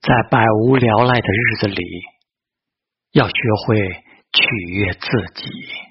在百无聊赖的日子里要学会取悦自己。